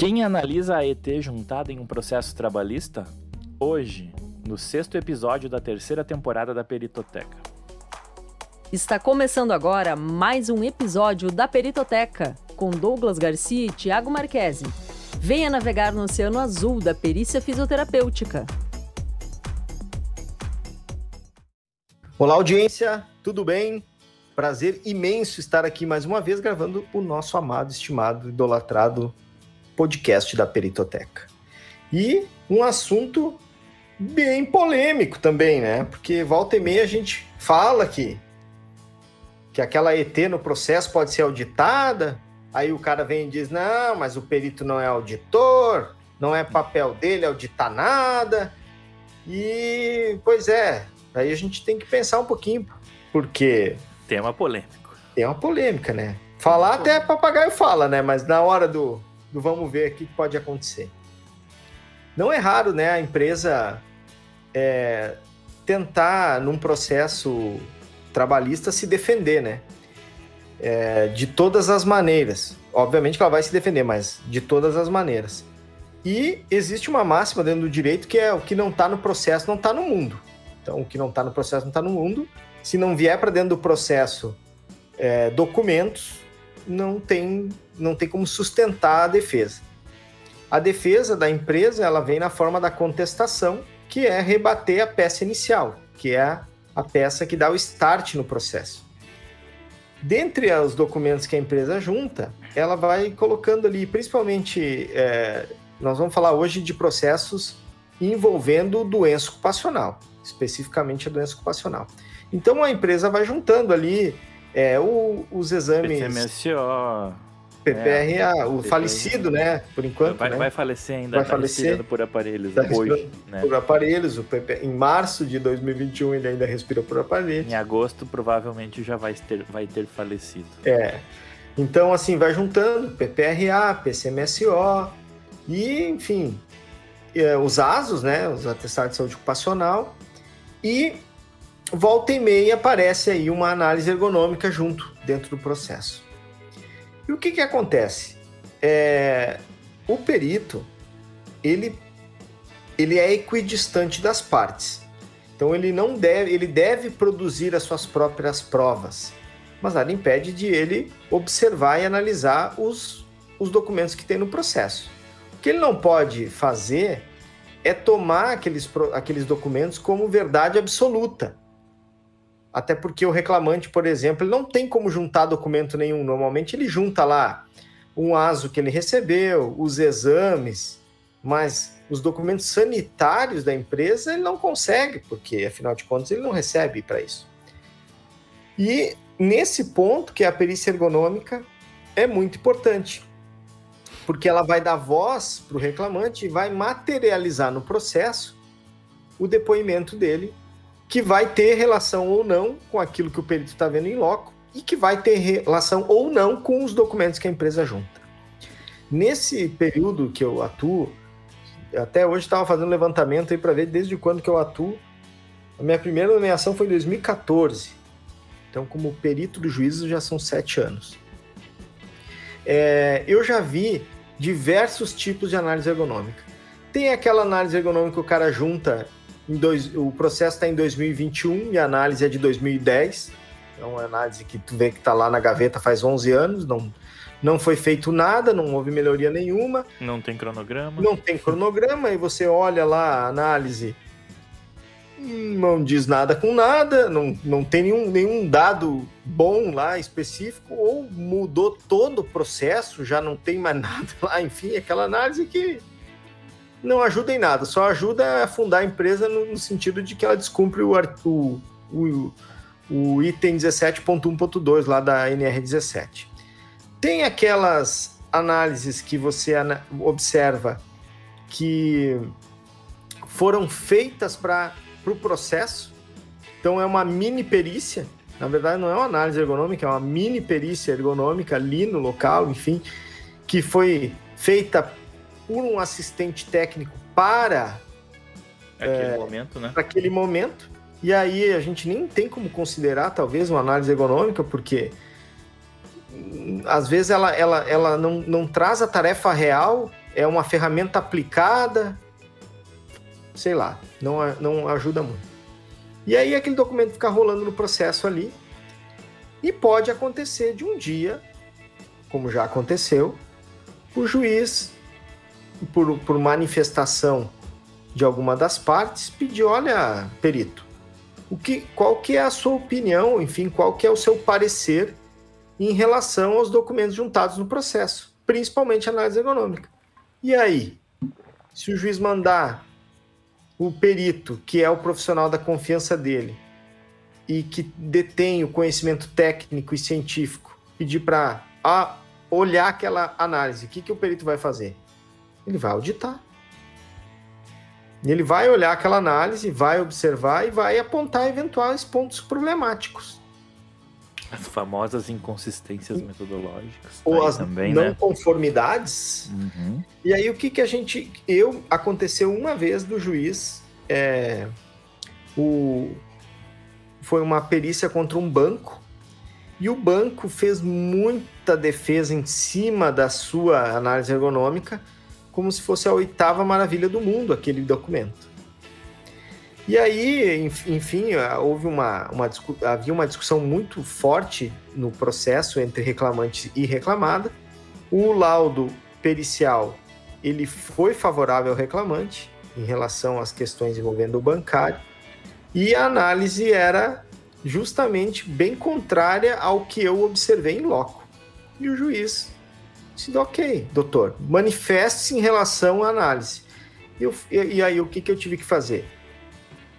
Quem analisa a ET juntada em um processo trabalhista? Hoje, no sexto episódio da terceira temporada da Peritoteca. Está começando agora mais um episódio da Peritoteca, com Douglas Garcia e Tiago Marquesi. Venha navegar no Oceano Azul da perícia fisioterapêutica. Olá, audiência, tudo bem? Prazer imenso estar aqui mais uma vez gravando o nosso amado, estimado, idolatrado podcast da Peritoteca. E um assunto bem polêmico também, né? Porque volta e meia a gente fala que, que aquela ET no processo pode ser auditada, aí o cara vem e diz: não, mas o perito não é auditor, não é papel dele auditar nada. E, pois é, aí a gente tem que pensar um pouquinho, porque. Tema polêmico. Tema polêmica, né? Falar até papagaio fala, né? Mas na hora do, do vamos ver o que pode acontecer. Não é raro, né, a empresa é, tentar, num processo trabalhista, se defender, né? É, de todas as maneiras. Obviamente que ela vai se defender, mas de todas as maneiras. E existe uma máxima dentro do direito que é o que não está no processo não está no mundo. Então, o que não está no processo não está no mundo. Se não vier para dentro do processo é, documentos, não tem, não tem como sustentar a defesa. A defesa da empresa ela vem na forma da contestação, que é rebater a peça inicial, que é a peça que dá o start no processo. Dentre os documentos que a empresa junta, ela vai colocando ali, principalmente, é, nós vamos falar hoje de processos envolvendo doença ocupacional, especificamente a doença ocupacional. Então a empresa vai juntando ali é, o, os exames. PCMSO. PPRA, é, o falecido, né? Por enquanto. Vai, né? vai falecer ainda, vai tá falecer por aparelhos tá hoje. Né? Por aparelhos. O PP, em março de 2021 ele ainda respira por aparelhos. Em agosto provavelmente já vai ter, vai ter falecido. É. Então, assim, vai juntando PPRA, PCMSO e, enfim, é, os ASOS, né? Os atestados de saúde ocupacional. E volta e meia aparece aí uma análise ergonômica junto dentro do processo. E o que, que acontece? É, o perito ele, ele é equidistante das partes. Então ele não deve, ele deve produzir as suas próprias provas, mas nada impede de ele observar e analisar os, os documentos que tem no processo. O que ele não pode fazer é tomar aqueles, aqueles documentos como verdade absoluta. Até porque o reclamante, por exemplo, ele não tem como juntar documento nenhum. Normalmente ele junta lá um ASO que ele recebeu, os exames, mas os documentos sanitários da empresa ele não consegue, porque afinal de contas ele não recebe para isso. E nesse ponto, que é a perícia ergonômica, é muito importante, porque ela vai dar voz para o reclamante e vai materializar no processo o depoimento dele que vai ter relação ou não com aquilo que o perito está vendo em loco e que vai ter relação ou não com os documentos que a empresa junta. Nesse período que eu atuo, até hoje estava fazendo levantamento aí para ver desde quando que eu atuo. A minha primeira nomeação foi em 2014. Então, como perito do juízo, já são sete anos. É, eu já vi diversos tipos de análise ergonômica. Tem aquela análise ergonômica que o cara junta Dois, o processo está em 2021 e a análise é de 2010. É uma análise que tu vê que está lá na gaveta faz 11 anos, não, não foi feito nada, não houve melhoria nenhuma. Não tem cronograma. Não tem cronograma, e você olha lá a análise, não diz nada com nada, não, não tem nenhum, nenhum dado bom lá específico, ou mudou todo o processo, já não tem mais nada lá, enfim, aquela análise que não ajuda em nada, só ajuda a fundar a empresa no, no sentido de que ela descumpre o, o, o, o item 17.1.2 lá da NR17. Tem aquelas análises que você observa que foram feitas para o pro processo, então é uma mini perícia, na verdade não é uma análise ergonômica, é uma mini perícia ergonômica ali no local, enfim, que foi feita por um assistente técnico para aquele é, momento, né? Para aquele momento. E aí a gente nem tem como considerar talvez uma análise ergonômica, porque hum, às vezes ela, ela, ela não, não traz a tarefa real é uma ferramenta aplicada, sei lá, não, não ajuda muito. E aí aquele documento fica rolando no processo ali, e pode acontecer de um dia, como já aconteceu, o juiz, por, por manifestação de alguma das partes, pedir, olha, perito, o que, qual que é a sua opinião, enfim, qual que é o seu parecer em relação aos documentos juntados no processo, principalmente análise econômica. E aí, se o juiz mandar o perito, que é o profissional da confiança dele, e que detém o conhecimento técnico e científico, pedir para olhar aquela análise, o que, que o perito vai fazer? Ele vai auditar. Ele vai olhar aquela análise, vai observar e vai apontar eventuais pontos problemáticos. As famosas inconsistências metodológicas. Ou as também, não né? conformidades. Uhum. E aí o que, que a gente. Eu aconteceu uma vez do juiz. É, o, foi uma perícia contra um banco. E o banco fez muita defesa em cima da sua análise ergonômica como se fosse a oitava maravilha do mundo, aquele documento. E aí, enfim, houve uma, uma, havia uma discussão muito forte no processo entre reclamante e reclamada. O laudo pericial ele foi favorável ao reclamante em relação às questões envolvendo o bancário e a análise era justamente bem contrária ao que eu observei em loco. E o juiz disse, ok, doutor, manifeste-se em relação à análise. E, eu, e aí, o que, que eu tive que fazer?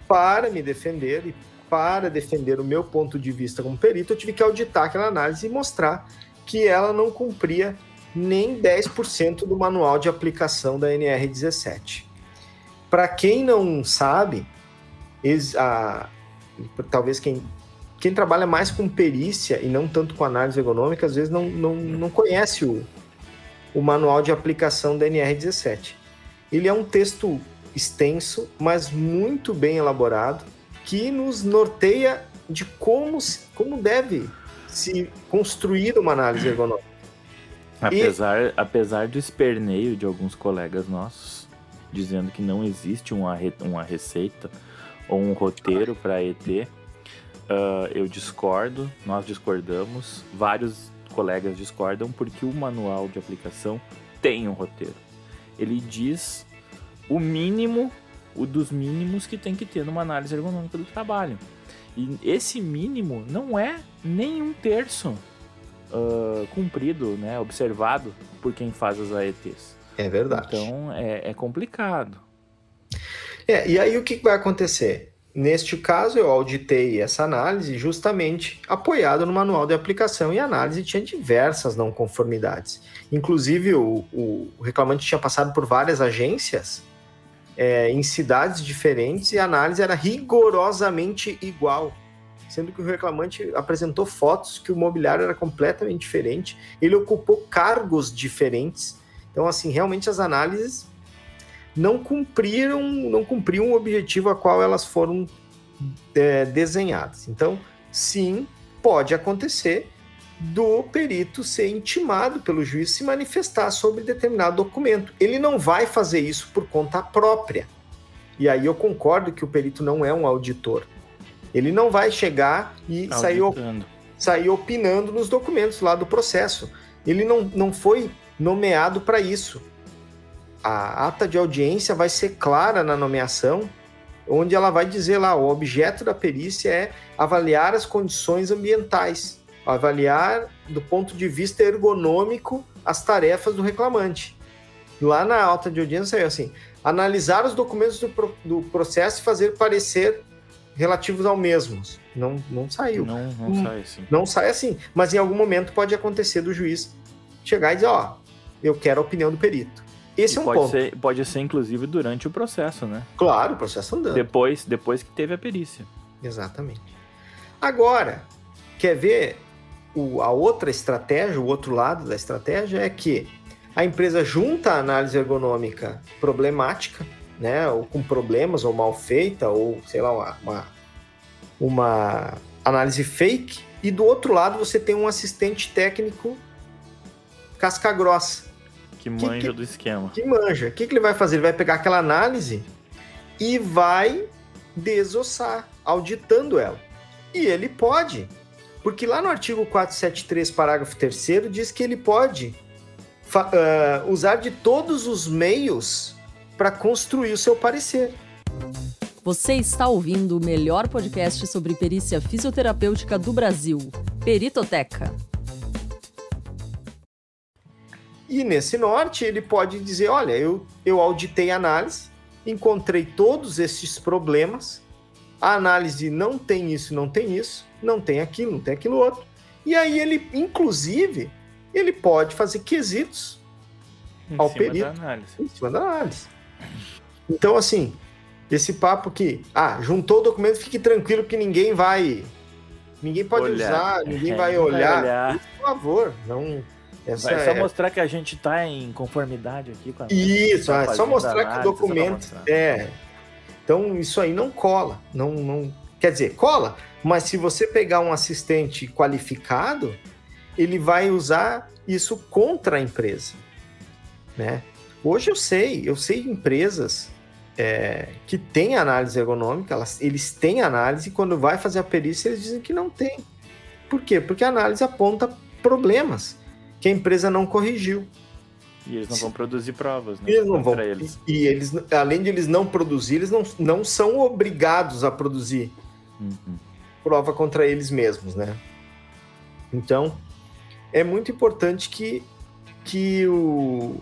Para me defender e para defender o meu ponto de vista como perito, eu tive que auditar aquela análise e mostrar que ela não cumpria nem 10% do manual de aplicação da NR17. Para quem não sabe, a, talvez quem, quem trabalha mais com perícia e não tanto com análise ergonômica, às vezes não, não, não conhece o, o manual de aplicação da NR17. Ele é um texto extenso, mas muito bem elaborado, que nos norteia de como, como deve se construir uma análise ergonômica. Apesar, e... apesar do esperneio de alguns colegas nossos, dizendo que não existe uma, uma receita ou um roteiro para ET, uh, ah, eu discordo, nós discordamos, vários colegas discordam porque o manual de aplicação tem um roteiro. Ele diz o mínimo, o dos mínimos que tem que ter numa análise ergonômica do trabalho. E esse mínimo não é nem um terço uh, cumprido, né, observado por quem faz as AETs. É verdade. Então é, é complicado. É, e aí o que vai acontecer? Neste caso, eu auditei essa análise justamente apoiado no manual de aplicação e a análise tinha diversas não conformidades. Inclusive, o, o reclamante tinha passado por várias agências é, em cidades diferentes e a análise era rigorosamente igual, sendo que o reclamante apresentou fotos que o mobiliário era completamente diferente, ele ocupou cargos diferentes. Então, assim, realmente as análises não cumpriram, não cumpriam o objetivo a qual elas foram é, desenhadas. Então, sim, pode acontecer do perito ser intimado pelo juiz se manifestar sobre determinado documento. Ele não vai fazer isso por conta própria. E aí eu concordo que o perito não é um auditor. Ele não vai chegar e sair, sair opinando nos documentos lá do processo. Ele não, não foi nomeado para isso a ata de audiência vai ser clara na nomeação, onde ela vai dizer lá: o objeto da perícia é avaliar as condições ambientais, avaliar do ponto de vista ergonômico as tarefas do reclamante. Lá na ata de audiência saiu assim: analisar os documentos do, pro, do processo e fazer parecer relativos ao mesmo. Não, não saiu. Não, não hum, sai assim. Não sai assim. Mas em algum momento pode acontecer do juiz chegar e dizer: ó, eu quero a opinião do perito. Esse e é um pode ponto. Ser, pode ser, inclusive, durante o processo, né? Claro, o processo andando. Depois, depois que teve a perícia. Exatamente. Agora, quer ver o, a outra estratégia, o outro lado da estratégia é que a empresa junta a análise ergonômica problemática, né, ou com problemas, ou mal feita, ou sei lá, uma, uma, uma análise fake, e do outro lado você tem um assistente técnico casca grossa, Que manja que, do esquema. Que manja. O que, que ele vai fazer? Ele vai pegar aquela análise e vai desossar, auditando ela. E ele pode, porque lá no artigo 473, parágrafo 3 diz que ele pode uh, usar de todos os meios para construir o seu parecer. Você está ouvindo o melhor podcast sobre perícia fisioterapêutica do Brasil, Peritoteca. E nesse norte, ele pode dizer: olha, eu, eu auditei a análise, encontrei todos esses problemas, a análise não tem isso, não tem isso, não tem aquilo, não tem aquilo outro. E aí ele, inclusive, ele pode fazer quesitos em ao perito em cima da análise. Então, assim, esse papo que, ah, juntou o documento, fique tranquilo que ninguém vai. Ninguém pode olhar. usar, ninguém é, vai olhar. Vai olhar. Por favor, não. Essa vai só é... mostrar que a gente está em conformidade aqui com a Isso, é só mostrar análise, que o documento. É. Então, isso aí não cola. Não, não... Quer dizer, cola, mas se você pegar um assistente qualificado, ele vai usar isso contra a empresa. Né? Hoje eu sei, eu sei de empresas é, que têm análise ergonômica, elas, eles têm análise, e quando vai fazer a perícia, eles dizem que não tem. Por quê? Porque a análise aponta problemas que a empresa não corrigiu. E eles não vão produzir provas, né? Eles não vão. Eles. E, eles, além de eles não produzir, eles não, não são obrigados a produzir uhum. prova contra eles mesmos, né? Então, é muito importante que, que, o,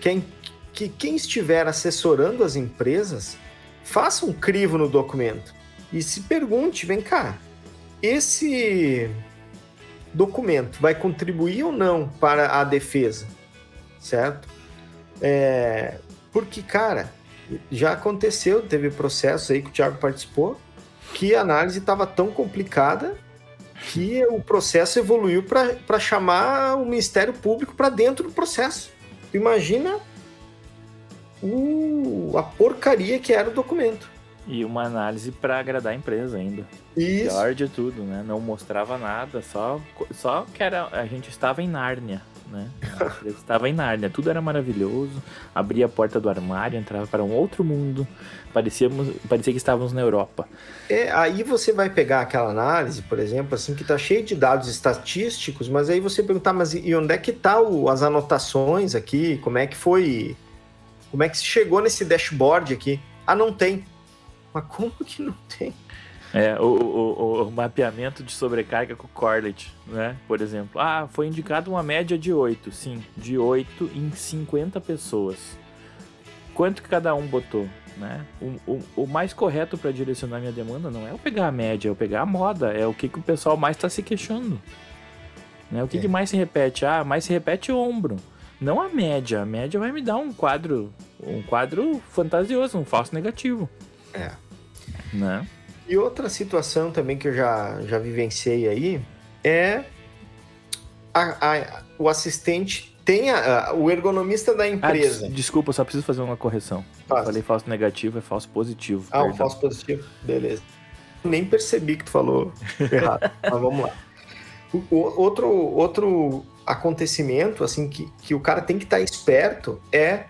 quem, que quem estiver assessorando as empresas faça um crivo no documento e se pergunte, vem cá, esse documento vai contribuir ou não para a defesa, certo? É, porque, cara, já aconteceu, teve processo aí que o Thiago participou, que a análise estava tão complicada que o processo evoluiu para chamar o Ministério Público para dentro do processo. Imagina o, a porcaria que era o documento. E uma análise para agradar a empresa ainda. Isso. Pior de tudo, né? Não mostrava nada, só, só que era, a gente estava em Nárnia, né? estava em Nárnia, tudo era maravilhoso. Abria a porta do armário, entrava para um outro mundo. Parecíamos, parecia que estávamos na Europa. É, aí você vai pegar aquela análise, por exemplo, assim, que está cheio de dados estatísticos, mas aí você perguntar, mas e onde é que tá o, as anotações aqui? Como é que foi? Como é que se chegou nesse dashboard aqui? Ah, não tem. Mas como que não tem? É, o, o, o, mapeamento de sobrecarga com o Corlet, né? Por exemplo. Ah, foi indicado uma média de 8. Sim, de 8 em 50 pessoas. Quanto que cada um botou? Né? O, o, o mais correto para direcionar minha demanda não é eu pegar a média, é eu pegar a moda, é o que, que o pessoal mais está se queixando. Né? O que, é. que mais se repete? Ah, mais se repete o ombro. Não a média. A média vai me dar um quadro, um quadro fantasioso, um falso negativo. É. Né? E outra situação também que eu já, já vivenciei aí é a, a, o assistente tem a, o ergonomista da empresa. Ah, des, desculpa, só preciso fazer uma correção. Falei falso negativo, é falso positivo. Ah, o falso positivo, beleza. Nem percebi que tu falou errado, mas vamos lá. O, outro, outro acontecimento assim que, que o cara tem que estar tá esperto é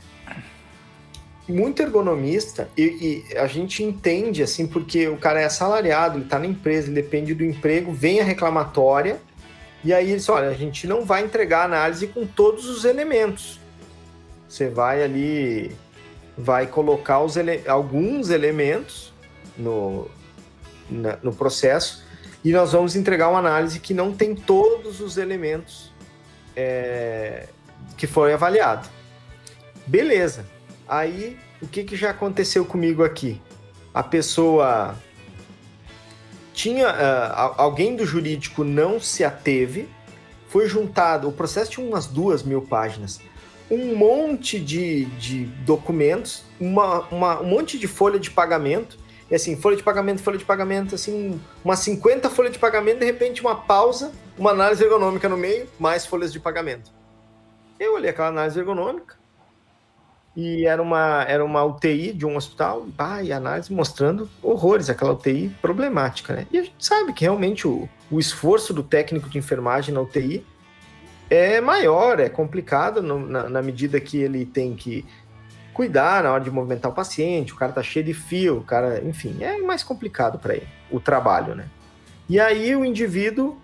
muito ergonomista e, e, a gente entende assim porque o cara é assalariado, ele está na empresa, ele depende do emprego, vem a reclamatória e aí eles, olha, a gente não vai entregar a análise com todos os elementos. Você vai ali, vai colocar os ele alguns elementos no, na, no processo e nós vamos entregar uma análise que não tem todos os elementos é, que foi avaliado. Beleza. Aí, o que, que já aconteceu comigo aqui? A pessoa tinha uh, alguém do jurídico não se ateve, foi juntado, o processo tinha umas duas mil páginas, um monte de, de documentos, uma, uma, um monte de folha de pagamento, e assim, folha de pagamento, folha de pagamento, assim, umas 50 folhas de pagamento, de repente uma pausa, uma análise ergonômica no meio, mais folhas de pagamento. Eu olhei aquela análise ergonômica, e era uma, era uma UTI de um hospital, e análise mostrando horrores, aquela UTI problemática, né? E a gente sabe que realmente o, o esforço do técnico de enfermagem na UTI é maior, é complicado no, na, na, medida que ele tem que cuidar na hora de movimentar o paciente, o cara tá cheio de fio, o cara, enfim, é mais complicado para ele o trabalho, né? E aí o indivíduo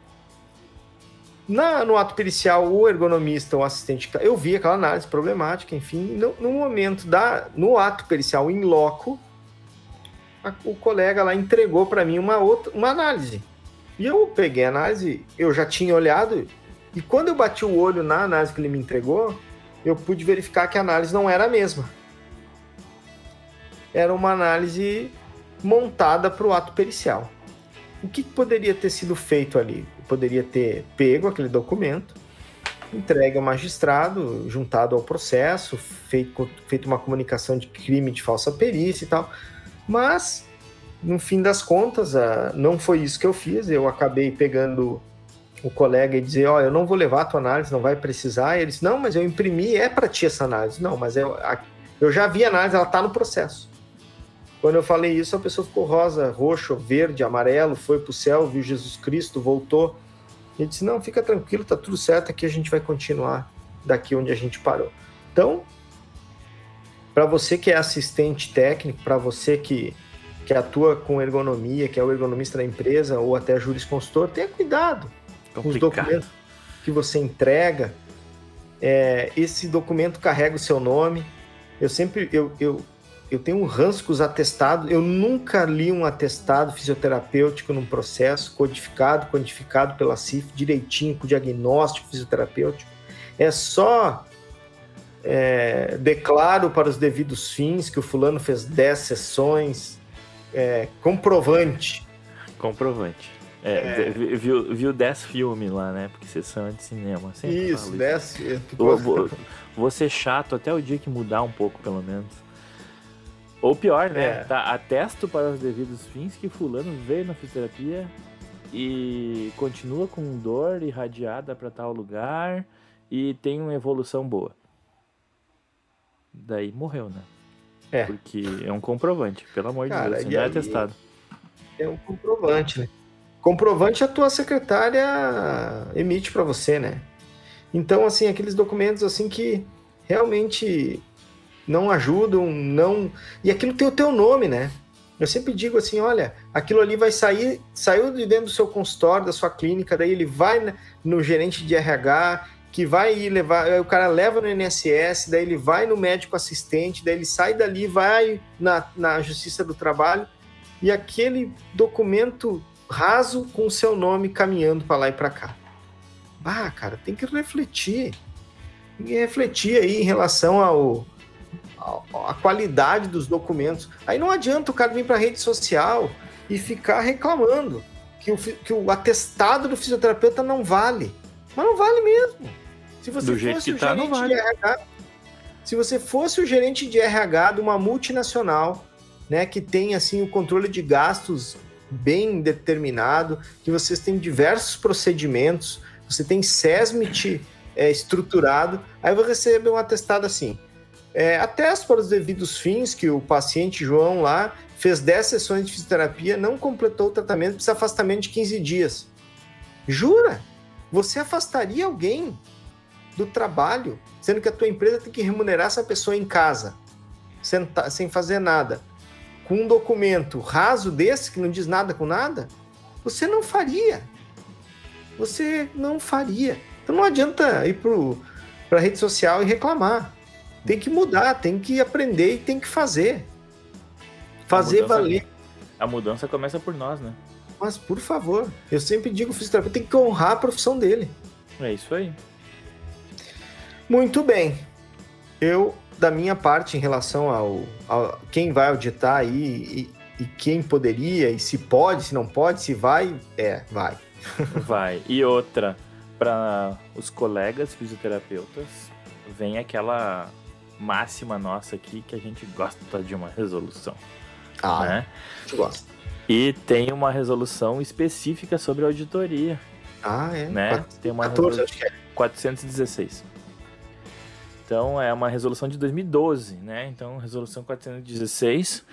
na, no ato pericial, o ergonomista, o assistente, eu vi aquela análise problemática, enfim, no, no momento da, no ato pericial em loco, a, o colega lá entregou para mim uma outra, uma análise. E eu peguei a análise, eu já tinha olhado, e quando eu bati o olho na análise que ele me entregou, eu pude verificar que a análise não era a mesma. Era uma análise montada para o ato pericial. O que poderia ter sido feito ali? Poderia ter pego aquele documento, entregue ao magistrado, juntado ao processo, feito, feito uma comunicação de crime de falsa perícia e tal. Mas, no fim das contas, uh, não foi isso que eu fiz. Eu acabei pegando o colega e dizer, ó, oh, eu não vou levar a tua análise, não vai precisar. E ele disse, não, mas eu imprimi, é para ti essa análise. Não, mas eu, eu já vi a análise, ela está no processo. Quando eu falei isso, a pessoa ficou rosa, roxo, verde, amarelo, foi para o céu, viu Jesus Cristo, voltou. Ele disse: Não, fica tranquilo, tá tudo certo, aqui a gente vai continuar daqui onde a gente parou. Então, para você que é assistente técnico, para você que, que atua com ergonomia, que é o ergonomista da empresa ou até jurisconsultor, tenha cuidado Complicado. com os documentos que você entrega. É, esse documento carrega o seu nome. Eu sempre eu, eu, eu tenho um ranço com os atestados. Eu nunca li um atestado fisioterapêutico num processo codificado, quantificado pela CIF, direitinho, com diagnóstico fisioterapêutico. É só é, declaro para os devidos fins que o fulano fez 10 sessões, é, comprovante. Comprovante. É, é. Viu, viu 10 filmes lá, né? Porque sessão é de cinema. Isso, 10. Vou, vou, vou ser chato até o dia que mudar um pouco, pelo menos. Ou pior, né? É. Tá, atesto para os devidos fins que fulano veio na fisioterapia e continua com dor irradiada para tal lugar e tem uma evolução boa. Daí morreu, né? É. Porque é um comprovante, pelo amor Cara, de Deus, não é atestado. É um comprovante, né? Comprovante a tua secretária emite para você, né? Então, assim, aqueles documentos assim que realmente não ajudam, não. E aquilo tem o teu nome, né? Eu sempre digo assim, olha, aquilo ali vai sair, saiu de dentro do seu consultório, da sua clínica, daí ele vai no gerente de RH, que vai levar, o cara leva no INSS, daí ele vai no médico assistente, daí ele sai dali, vai na, na Justiça do Trabalho, e aquele documento raso com o seu nome caminhando para lá e para cá. Ah, cara, tem que refletir. Tem que refletir aí em relação ao, a, qualidade dos documentos. Aí não adianta o cara vir para a rede social e ficar reclamando que o, que o atestado do fisioterapeuta não vale. Mas não vale mesmo. Se você do jeito que tá, não vale. RH, se você fosse o gerente de RH de uma multinacional, né, que tem assim o controle de gastos bem determinado, que vocês têm diversos procedimentos, você tem SESMIT é, estruturado, aí você recebe um atestado assim. É, atesta para os devidos fins que o paciente João lá fez 10 sessões de fisioterapia, não completou o tratamento, precisa afastamento de 15 dias. Jura? Você afastaria alguém do trabalho, sendo que a tua empresa tem que remunerar essa pessoa em casa, sem, sem fazer nada, com um documento raso desse, que não diz nada com nada? Você não faria. Você não faria. Então não adianta ir para a rede social e reclamar. Tem que mudar, tem que aprender e tem que fazer. Fazer a mudança, valer. A mudança começa por nós, né? Mas, por favor, eu sempre digo, o fisioterapeuta tem que honrar a profissão dele. É isso aí. Muito bem. Eu, da minha parte, em relação ao, ao quem vai auditar aí e, e quem poderia, e se pode, se não pode, se vai, é, vai. vai. E outra, para os colegas fisioterapeutas, vem aquela máxima nossa aqui que a gente gosta de uma resolução. Ah, né? a gente gosta. E tem uma resolução específica sobre auditoria. Ah, é? Né? Tem uma 14, acho que é. 416. Então é uma resolução de 2012, né? Então, resolução 416,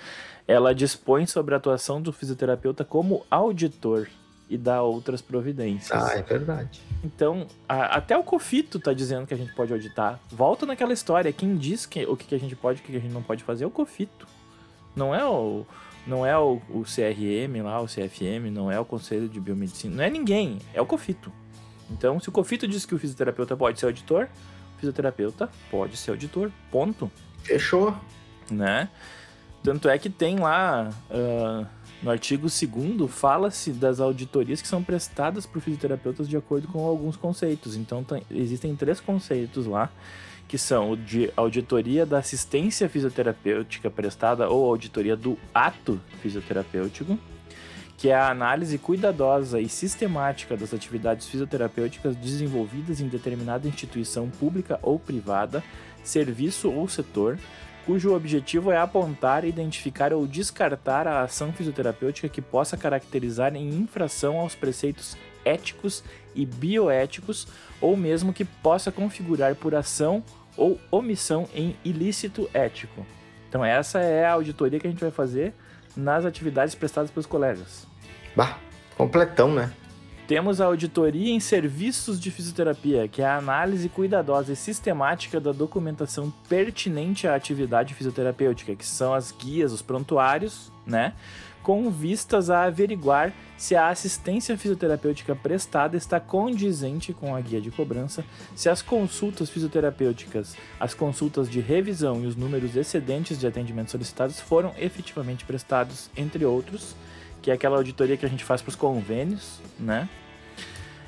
ela dispõe sobre a atuação do fisioterapeuta como auditor e dar outras providências. Ah, é verdade. Então, a, até o Cofito tá dizendo que a gente pode auditar. Volta naquela história, quem diz que, o que, que a gente pode e o que, que a gente não pode fazer é o Cofito. Não é o não é o, o, CRM lá, o CFM, não é o Conselho de Biomedicina, não é ninguém, é o COFITO. Então, se o COFITO diz que o fisioterapeuta pode ser auditor, o fisioterapeuta pode ser auditor, ponto. Fechou. Né? Tanto é que tem lá, uh, no artigo 2 fala-se das auditorias que são prestadas por fisioterapeutas de acordo com alguns conceitos. Então, existem três conceitos lá que são o de auditoria da assistência fisioterapêutica prestada ou auditoria do ato fisioterapêutico, que é a análise cuidadosa e sistemática das atividades fisioterapêuticas desenvolvidas em determinada instituição pública ou privada, serviço ou setor, cujo objetivo é apontar, identificar ou descartar a ação fisioterapêutica que possa caracterizar em infração aos preceitos éticos e bioéticos, ou mesmo que possa configurar por ação ou omissão em ilícito ético. Então essa é a auditoria que a gente vai fazer nas atividades prestadas pelos colegas. Bah, completão, né? Temos a auditoria em serviços de fisioterapia, que é a análise cuidadosa e sistemática da documentação pertinente à atividade fisioterapêutica, que são as guias, os prontuários, né? Com vistas a averiguar se a assistência fisioterapêutica prestada está condizente com a guia de cobrança, se as consultas fisioterapêuticas, as consultas de revisão e os números excedentes de atendimentos solicitados foram efetivamente prestados, entre outros que é aquela auditoria que a gente faz para os convênios, né?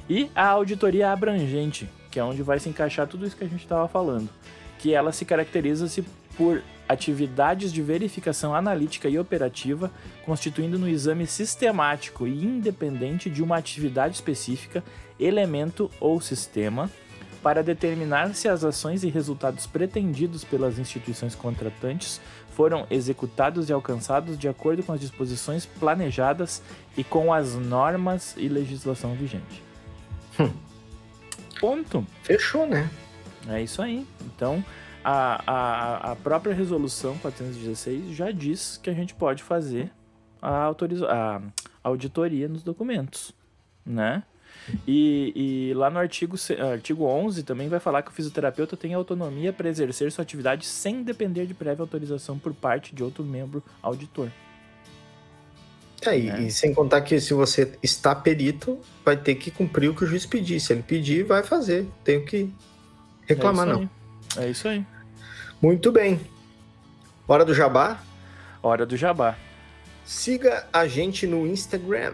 E a auditoria abrangente, que é onde vai se encaixar tudo isso que a gente estava falando, que ela se caracteriza-se por atividades de verificação analítica e operativa, constituindo no exame sistemático e independente de uma atividade específica, elemento ou sistema, para determinar se as ações e resultados pretendidos pelas instituições contratantes foram executados e alcançados de acordo com as disposições planejadas e com as normas e legislação vigente. Hum. Ponto. Fechou, né? É isso aí. Então, a, a, a própria resolução 416 já diz que a gente pode fazer a, autoriza a auditoria nos documentos, né? E, e, lá no artigo, artigo 11 também vai falar que o fisioterapeuta tem autonomia para exercer sua atividade sem depender de prévia autorização por parte de outro membro auditor. É, e, é. e sem contar que se você está perito, vai ter que cumprir o que o juiz pedir. Se ele pedir, vai fazer. Tenho que reclamar, é não. É isso aí. Muito bem. Hora do jabá? Hora do jabá. Siga a gente no Instagram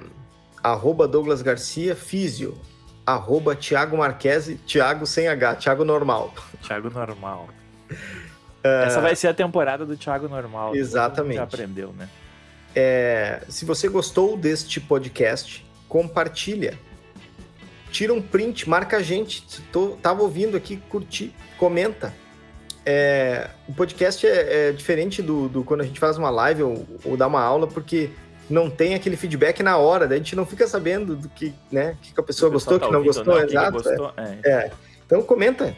arroba Douglas Garcia, Físio, arroba Thiago Marquese, Thiago sem H, Thiago normal. Thiago normal. É... Essa vai ser a temporada do Thiago normal. Exatamente. Já aprendeu, né? É... Se você gostou deste podcast, compartilha. Tira um print, marca a gente. Tô, tava ouvindo aqui, curti, comenta. É, o podcast é, é diferente do, do, quando a gente faz uma live ou, ou dá uma aula, porque não tem aquele feedback na hora, daí a gente não fica sabendo do que, né, que a pessoa gostou, tá que não gostou, não, exato. Gostou, é. É. é. Então comenta,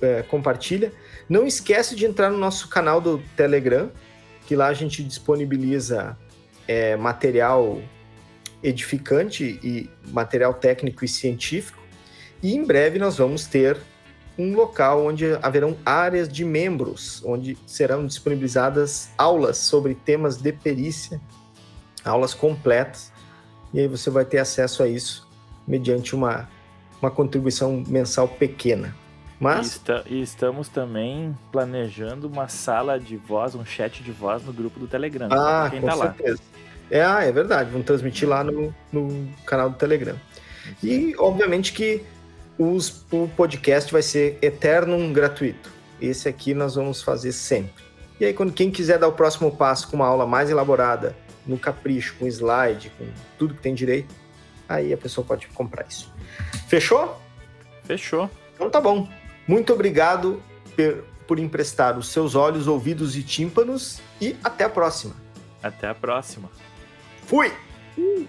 é, compartilha. Não esquece de entrar no nosso canal do Telegram, que lá a gente disponibiliza é, material edificante e material técnico e científico. E em breve nós vamos ter um local onde haverão áreas de membros, onde serão disponibilizadas aulas sobre temas de perícia aulas completas, e aí você vai ter acesso a isso mediante uma, uma contribuição mensal pequena. Mas... Está, e estamos também planejando uma sala de voz, um chat de voz no grupo do Telegram. Ah, quem com tá certeza. Lá. É, ah, é verdade. Vamos transmitir lá no, no canal do Telegram. E, obviamente, que os, o podcast vai ser eterno gratuito. Esse aqui nós vamos fazer sempre. E aí, quando quem quiser dar o próximo passo com uma aula mais elaborada no capricho, com slide, com tudo que tem direito, aí a pessoa pode comprar isso. Fechou? Fechou. Então tá bom. Muito obrigado por, por emprestar os seus olhos, ouvidos e tímpanos e até a próxima. Até a próxima. Fui! Uh.